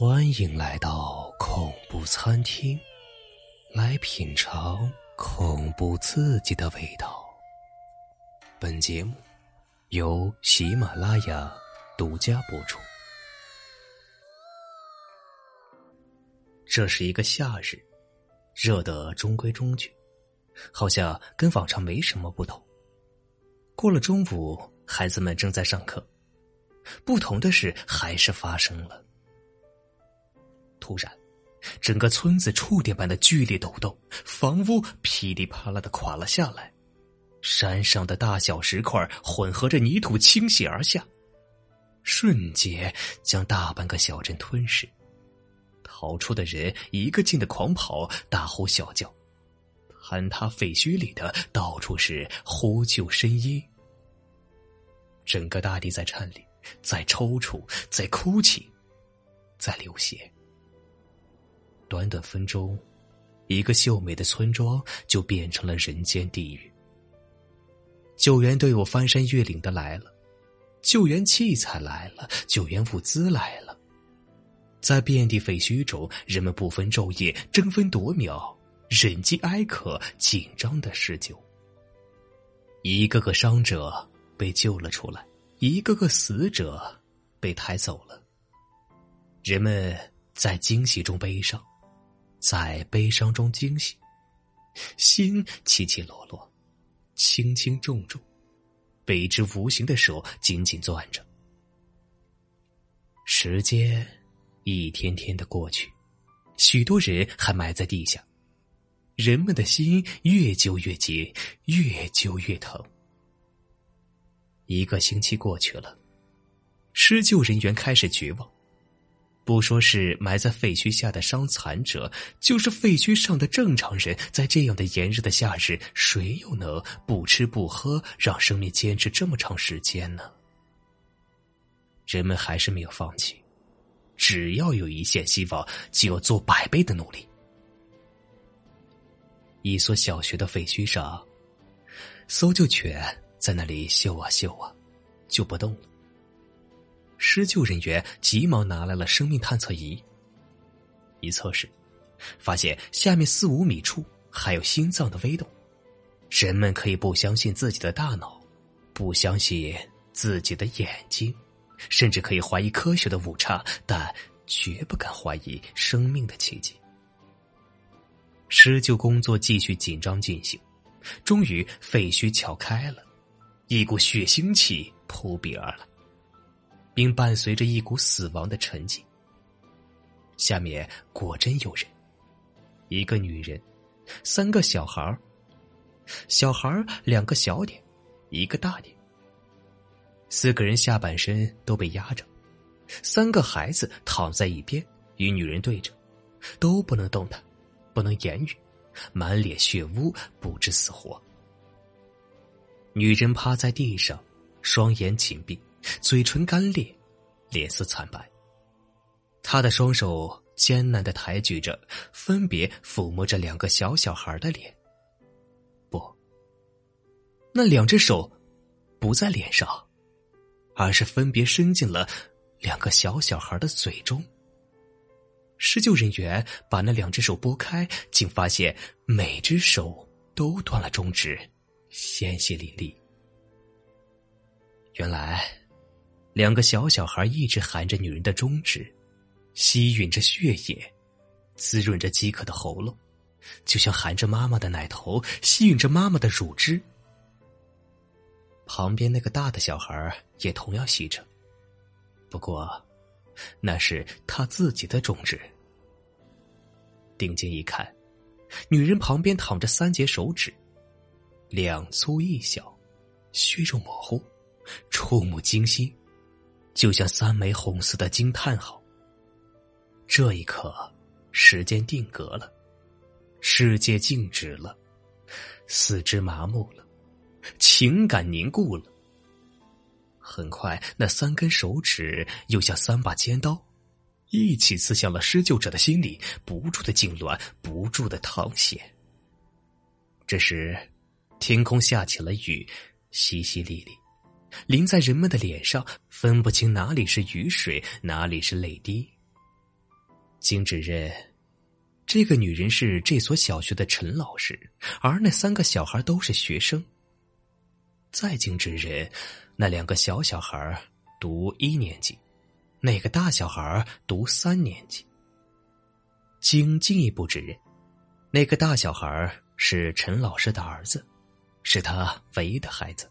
欢迎来到恐怖餐厅，来品尝恐怖刺激的味道。本节目由喜马拉雅独家播出。这是一个夏日，热的中规中矩，好像跟往常没什么不同。过了中午，孩子们正在上课，不同的是还是发生了。突然，整个村子触电般的剧烈抖动，房屋噼里啪啦的垮了下来，山上的大小石块混合着泥土倾泻而下，瞬间将大半个小镇吞噬。逃出的人一个劲的狂跑，大呼小叫，坍塌废墟里的到处是呼救声音，整个大地在颤栗，在抽搐，在哭泣，在流血。短短分钟，一个秀美的村庄就变成了人间地狱。救援队伍翻山越岭的来了，救援器材来了，救援物资来了。在遍地废墟中，人们不分昼夜，争分夺秒，忍饥挨渴，紧张的施救。一个个伤者被救了出来，一个个死者被抬走了。人们在惊喜中悲伤。在悲伤中惊喜，心起起落落，轻轻重重，被一只无形的手紧紧攥着。时间一天天的过去，许多人还埋在地下，人们的心越揪越紧，越揪越疼。一个星期过去了，施救人员开始绝望。不说是埋在废墟下的伤残者，就是废墟上的正常人，在这样的炎热的夏日，谁又能不吃不喝，让生命坚持这么长时间呢？人们还是没有放弃，只要有一线希望，就要做百倍的努力。一所小学的废墟上，搜救犬在那里嗅啊嗅啊，就不动了。施救人员急忙拿来了生命探测仪，一测试，发现下面四五米处还有心脏的微动。人们可以不相信自己的大脑，不相信自己的眼睛，甚至可以怀疑科学的误差，但绝不敢怀疑生命的奇迹。施救工作继续紧张进行，终于废墟撬开了，一股血腥气扑鼻而来。并伴随着一股死亡的沉寂。下面果真有人，一个女人，三个小孩小孩两个小点，一个大点。四个人下半身都被压着，三个孩子躺在一边，与女人对着，都不能动弹，不能言语，满脸血污，不知死活。女人趴在地上，双眼紧闭。嘴唇干裂，脸色惨白。他的双手艰难的抬举着，分别抚摸着两个小小孩的脸。不，那两只手不在脸上，而是分别伸进了两个小小孩的嘴中。施救人员把那两只手拨开，竟发现每只手都断了中指，鲜血淋漓。原来。两个小小孩一直含着女人的中指，吸吮着血液，滋润着饥渴的喉咙，就像含着妈妈的奶头，吸吮着妈妈的乳汁。旁边那个大的小孩也同样吸着，不过，那是他自己的中指。定睛一看，女人旁边躺着三节手指，两粗一小，血肉模糊，触目惊心。就像三枚红色的惊叹号。这一刻，时间定格了，世界静止了，四肢麻木了，情感凝固了。很快，那三根手指又像三把尖刀，一起刺向了施救者的心里，不住的痉挛，不住的淌血。这时，天空下起了雨，淅淅沥沥。淋在人们的脸上，分不清哪里是雨水，哪里是泪滴。经指认，这个女人是这所小学的陈老师，而那三个小孩都是学生。再经指认，那两个小小孩读一年级，那个大小孩读三年级。经进一步指认，那个大小孩是陈老师的儿子，是他唯一的孩子。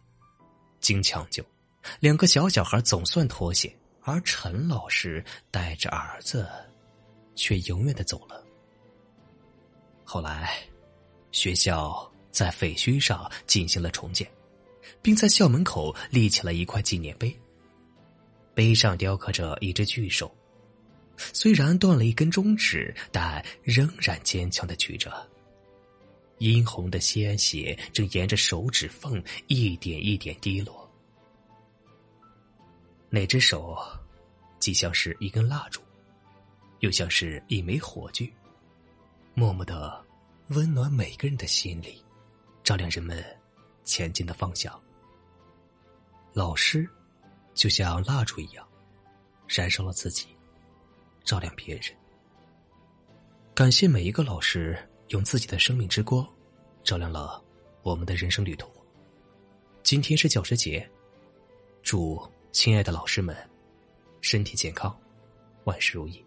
经抢救，两个小小孩总算脱险，而陈老师带着儿子，却永远的走了。后来，学校在废墟上进行了重建，并在校门口立起了一块纪念碑，碑上雕刻着一只巨兽。虽然断了一根中指，但仍然坚强的举着。殷红的鲜血正沿着手指缝一点一点滴落。那只手，既像是一根蜡烛，又像是一枚火炬，默默的温暖每个人的心里，照亮人们前进的方向。老师，就像蜡烛一样，燃烧了自己。照亮别人，感谢每一个老师用自己的生命之光，照亮了我们的人生旅途。今天是教师节，祝亲爱的老师们身体健康，万事如意。